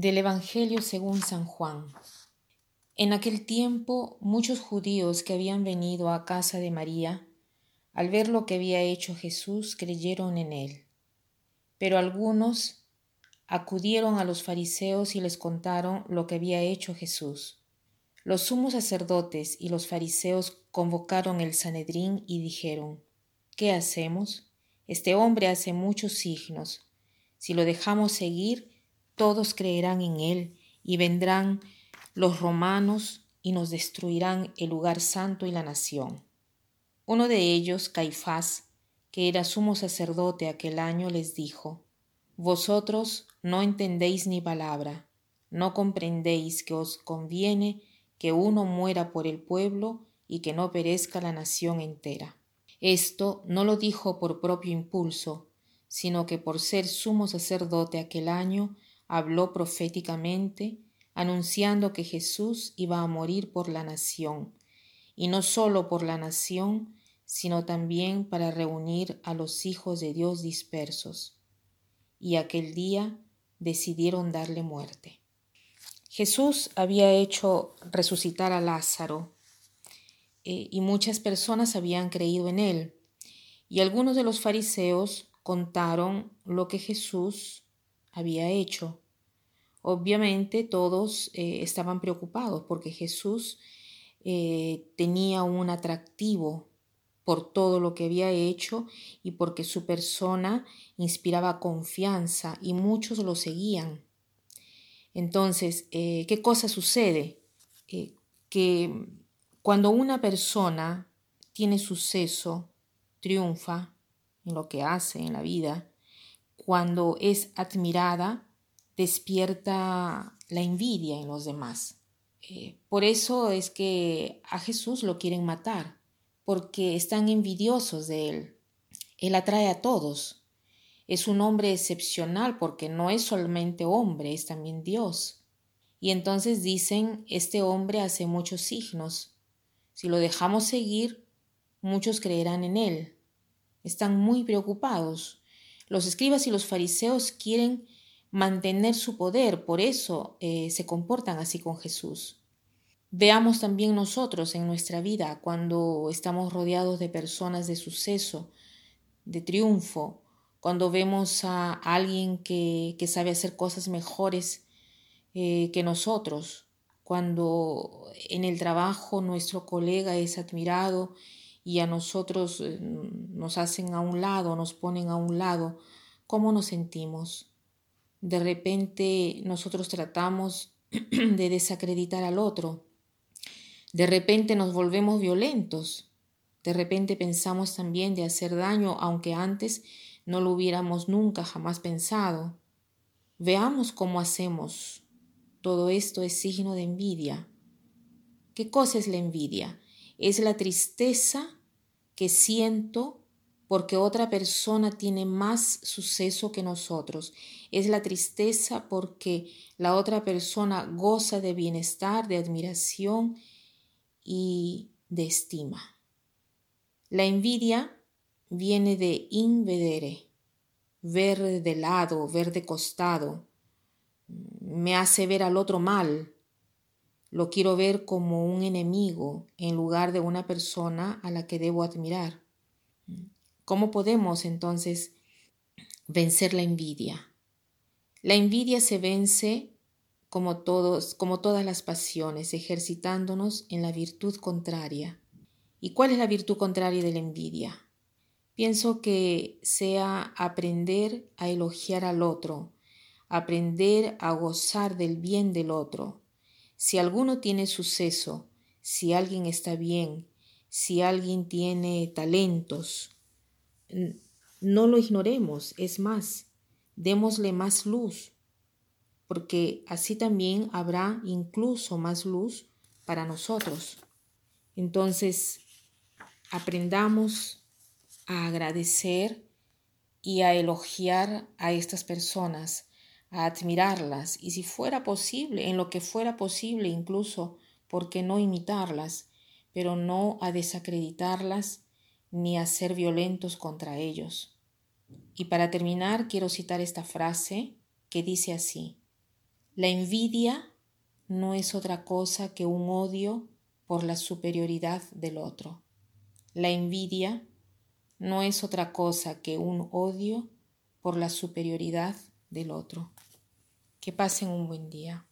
Del Evangelio según San Juan. En aquel tiempo muchos judíos que habían venido a casa de María, al ver lo que había hecho Jesús, creyeron en él. Pero algunos acudieron a los fariseos y les contaron lo que había hecho Jesús. Los sumos sacerdotes y los fariseos convocaron el Sanedrín y dijeron, ¿Qué hacemos? Este hombre hace muchos signos. Si lo dejamos seguir, todos creerán en él y vendrán los romanos y nos destruirán el lugar santo y la nación. Uno de ellos, Caifás, que era sumo sacerdote aquel año, les dijo, Vosotros no entendéis ni palabra, no comprendéis que os conviene que uno muera por el pueblo y que no perezca la nación entera. Esto no lo dijo por propio impulso, sino que por ser sumo sacerdote aquel año habló proféticamente, anunciando que Jesús iba a morir por la nación, y no solo por la nación, sino también para reunir a los hijos de Dios dispersos. Y aquel día decidieron darle muerte. Jesús había hecho resucitar a Lázaro, eh, y muchas personas habían creído en él, y algunos de los fariseos contaron lo que Jesús había hecho. Obviamente todos eh, estaban preocupados porque Jesús eh, tenía un atractivo por todo lo que había hecho y porque su persona inspiraba confianza y muchos lo seguían. Entonces, eh, ¿qué cosa sucede? que cuando una persona tiene suceso, triunfa en lo que hace en la vida, cuando es admirada, despierta la envidia en los demás. Eh, por eso es que a Jesús lo quieren matar, porque están envidiosos de él. Él atrae a todos. Es un hombre excepcional porque no es solamente hombre, es también Dios. Y entonces dicen, este hombre hace muchos signos. Si lo dejamos seguir, muchos creerán en él. Están muy preocupados los escribas y los fariseos quieren mantener su poder, por eso eh, se comportan así con Jesús. Veamos también nosotros en nuestra vida cuando estamos rodeados de personas de suceso, de triunfo, cuando vemos a alguien que, sabe hacer cosas mejores eh, que nosotros, cuando en el trabajo nuestro colega es admirado y a nosotros eh, nos hacen a un lado, nos ponen a un lado, ¿cómo nos sentimos? De repente nosotros tratamos de desacreditar al otro, de repente nos volvemos violentos, de repente pensamos también de hacer daño, aunque antes no lo hubiéramos nunca jamás pensado. Veamos cómo hacemos. Todo esto es signo de envidia. ¿Qué cosa es la envidia? Es la tristeza que siento porque otra persona tiene más suceso que nosotros. Es la tristeza porque la otra persona goza de bienestar, de admiración y de estima. La envidia viene de invedere, ver de lado, ver de costado. Me hace ver al otro mal, lo quiero ver como un enemigo en lugar de una persona a la que debo admirar. ¿Cómo podemos entonces vencer la envidia? La envidia se vence como todos, como todas las pasiones, ejercitándonos en la virtud contraria. ¿Y cuál es la virtud contraria de la envidia? Pienso que sea aprender a elogiar al otro, aprender a gozar del bien del otro, si alguno tiene suceso, si alguien está bien, si alguien tiene talentos, no lo ignoremos, es más, démosle más luz, porque así también habrá incluso más luz para nosotros. Entonces, aprendamos a agradecer y a elogiar a estas personas a admirarlas y si fuera posible, en lo que fuera posible incluso, ¿por qué no imitarlas? Pero no a desacreditarlas ni a ser violentos contra ellos. Y para terminar, quiero citar esta frase que dice así, La envidia no es otra cosa que un odio por la superioridad del otro. La envidia no es otra cosa que un odio por la superioridad del otro. Que pasen un buen día.